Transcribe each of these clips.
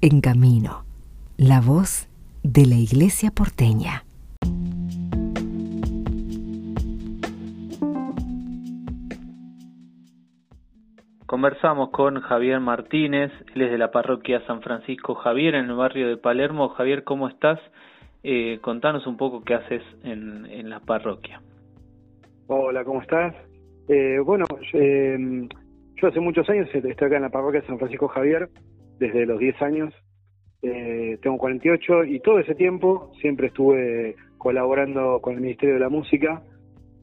En camino, la voz de la Iglesia porteña. Conversamos con Javier Martínez, él es de la parroquia San Francisco Javier en el barrio de Palermo. Javier, ¿cómo estás? Eh, contanos un poco qué haces en, en la parroquia. Hola, ¿cómo estás? Eh, bueno, eh, yo hace muchos años estoy acá en la parroquia San Francisco Javier, desde los 10 años. Eh, tengo 48 y todo ese tiempo siempre estuve colaborando con el Ministerio de la Música.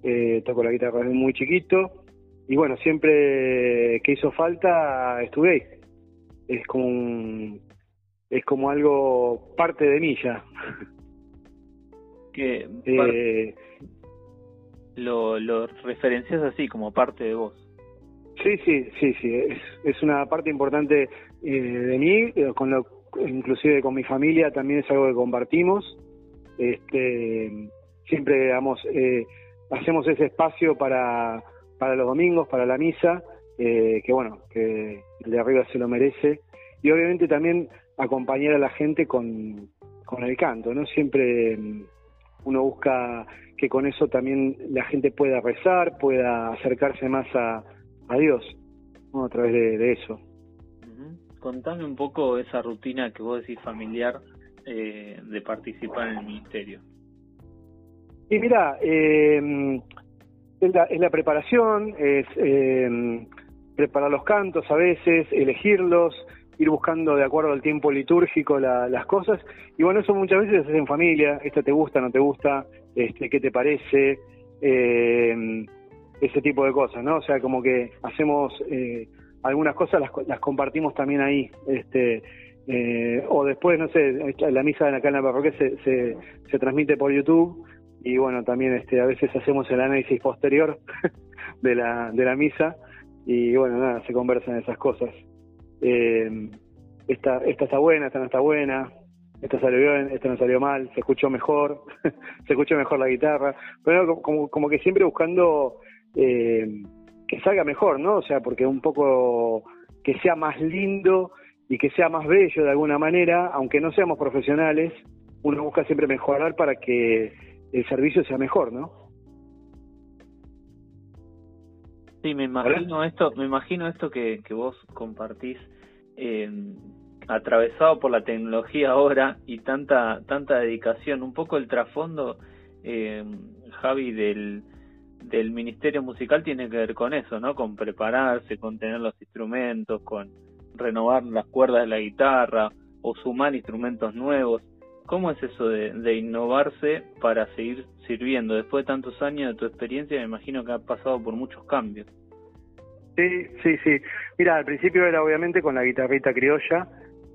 Eh, toco la guitarra desde muy chiquito y bueno, siempre que hizo falta estuve ahí. Es como un, es como algo parte de mí ya. Que eh, lo, lo referencias así como parte de vos. Sí, sí, sí, sí, es, es una parte importante eh, de mí, eh, con lo, inclusive con mi familia también es algo que compartimos. Este, siempre digamos, eh, hacemos ese espacio para, para los domingos, para la misa, eh, que bueno, que el de arriba se lo merece. Y obviamente también acompañar a la gente con, con el canto, ¿no? Siempre mm, uno busca que con eso también la gente pueda rezar, pueda acercarse más a, a Dios, ¿no? a través de, de eso. Contame un poco esa rutina que vos decís familiar eh, de participar en el ministerio. Y mira, eh, es, la, es la preparación, es eh, preparar los cantos a veces, elegirlos, ir buscando de acuerdo al tiempo litúrgico la, las cosas. Y bueno, eso muchas veces es en familia, esto te gusta, no te gusta, este, qué te parece, eh, ese tipo de cosas, ¿no? O sea, como que hacemos eh, algunas cosas, las, las compartimos también ahí, este, eh, o después, no sé, la misa en la parroquia se, se, se transmite por YouTube y bueno, también este, a veces hacemos el análisis posterior de la, de la misa y bueno, nada, se conversan esas cosas. Eh, esta, esta está buena, esta no está buena, esta salió bien, esta no salió mal, se escuchó mejor, se escuchó mejor la guitarra, pero como, como que siempre buscando eh, que salga mejor, ¿no? O sea, porque un poco que sea más lindo y que sea más bello de alguna manera, aunque no seamos profesionales, uno busca siempre mejorar para que el servicio sea mejor, ¿no? Sí, me imagino esto, me imagino esto que, que vos compartís eh, atravesado por la tecnología ahora y tanta tanta dedicación, un poco el trasfondo eh, Javi del del ministerio musical tiene que ver con eso, ¿no? Con prepararse, con tener los instrumentos, con renovar las cuerdas de la guitarra o sumar instrumentos nuevos. ¿Cómo es eso de, de innovarse para seguir sirviendo? Después de tantos años de tu experiencia, me imagino que ha pasado por muchos cambios. Sí, sí, sí. Mira, al principio era obviamente con la guitarrita criolla,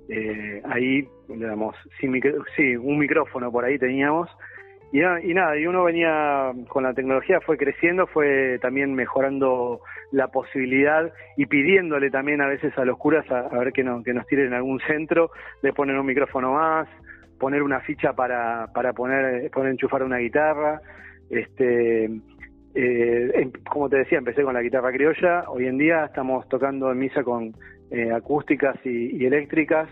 eh, ahí, digamos, sin micro, sí, un micrófono por ahí teníamos, y, y nada, y uno venía con la tecnología, fue creciendo, fue también mejorando la posibilidad y pidiéndole también a veces a los curas a, a ver que, no, que nos tiren en algún centro, de poner un micrófono más, poner una ficha para, para poner, poner enchufar una guitarra, este eh, como te decía, empecé con la guitarra criolla, hoy en día estamos tocando en misa con eh, acústicas y, eléctricas,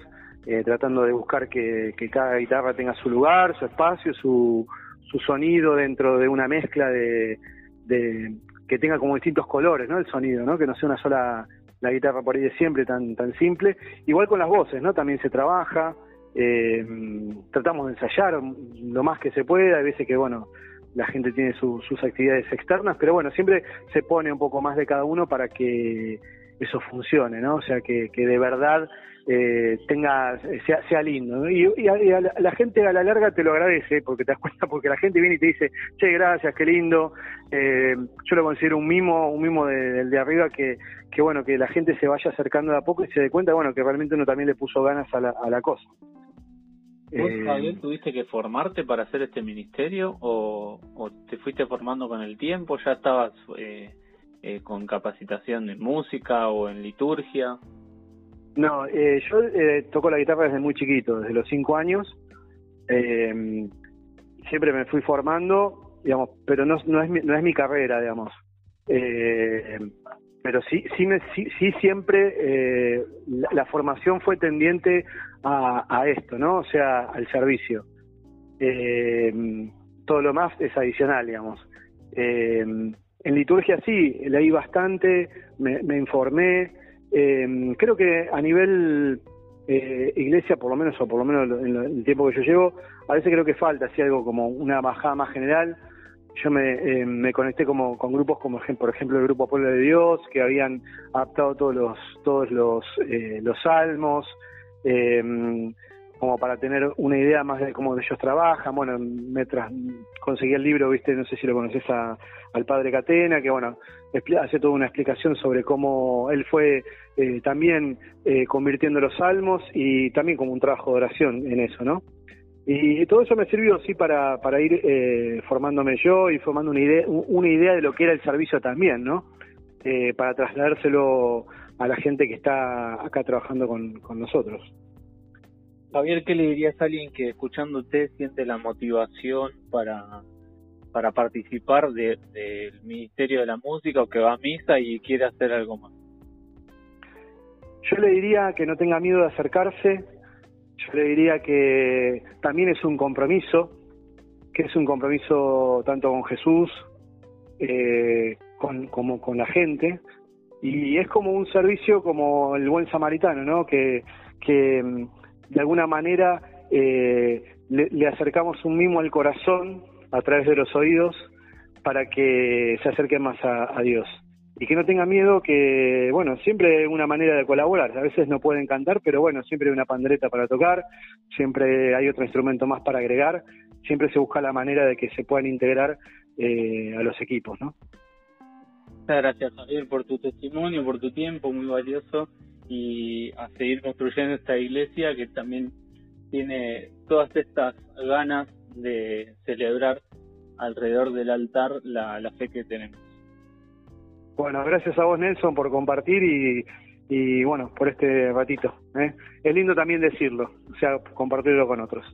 eh, tratando de buscar que, cada guitarra tenga su lugar, su espacio, su, su sonido dentro de una mezcla de, de, que tenga como distintos colores, ¿no? El sonido, ¿no? Que no sea una sola la guitarra por ahí de siempre tan tan simple. Igual con las voces, ¿no? También se trabaja, eh, tratamos de ensayar lo más que se puede, hay veces que bueno la gente tiene su, sus actividades externas, pero bueno, siempre se pone un poco más de cada uno para que eso funcione, ¿no? O sea, que, que de verdad eh, tenga sea, sea lindo. ¿no? Y, y, a, y a la, la, gente a la larga te lo agradece, porque te das cuenta, porque la gente viene y te dice, che, gracias, qué lindo. Eh, yo lo considero un mimo, un mimo del de, de, arriba que, que, bueno, que la gente se vaya acercando de a poco y se dé cuenta, bueno, que realmente uno también le puso ganas a la, a la cosa. ¿Vos, Javier, tuviste que formarte para hacer este ministerio o, o te fuiste formando con el tiempo? ¿Ya estabas eh, eh, con capacitación en música o en liturgia? No, eh, yo eh, toco la guitarra desde muy chiquito, desde los cinco años. Eh, siempre me fui formando, digamos, pero no, no, es, mi, no es mi carrera, digamos. Eh, pero sí, sí, me, sí, siempre eh, la, formación fue tendiente a, esto, ¿no? O sea, al servicio. Eh, todo lo más es adicional, digamos. En liturgia sí, leí bastante, me, me informé. Eh, creo que a nivel eh, iglesia, por lo menos, o por lo menos en el tiempo que yo llevo, a veces creo que falta así algo como una bajada más general. Yo me, eh, me conecté como con grupos como por ejemplo el grupo Pueblo de Dios que habían adaptado todos los todos los eh, los salmos eh, como para tener una idea más de cómo ellos trabajan. Bueno, me conseguí el libro, viste, no sé si lo conoces al padre Catena, que bueno, hace toda una explicación sobre cómo él fue eh, también eh, convirtiendo los salmos y también como un trabajo de oración en eso, ¿no? Y todo eso me sirvió, sí, para, para ir eh, formándome yo y formando una idea, una idea de lo que era el servicio también, ¿no? Eh, para trasladárselo a la gente que está acá trabajando con, con nosotros. Javier, ¿qué le dirías a alguien que escuchando usted siente la motivación para, para participar del Ministerio de la Música o que va a misa y quiere hacer algo más? Yo le diría que no tenga miedo de acercarse, yo le diría que también es un compromiso, que es un compromiso tanto con Jesús eh, como con la gente, y es como un servicio como el buen samaritano, ¿no? Que, que mm, de alguna manera eh, le, acercamos un mimo al corazón a través de los oídos para que se acerque más a Dios y que no tenga miedo que, bueno, siempre hay una manera de colaborar. A veces no pueden cantar, pero bueno, siempre hay una pandereta para tocar, siempre hay otro instrumento más para agregar, siempre se busca la manera de que se puedan integrar eh, a los equipos, ¿no? Muchas gracias, Javier, por tu testimonio, por tu tiempo muy valioso y a seguir construyendo esta iglesia que también tiene todas estas ganas de celebrar alrededor del altar la, fe que tenemos. Bueno, gracias a vos, Nelson, por compartir y, y bueno, por este ratito. ¿eh? Es lindo también decirlo, o sea, compartirlo con otros.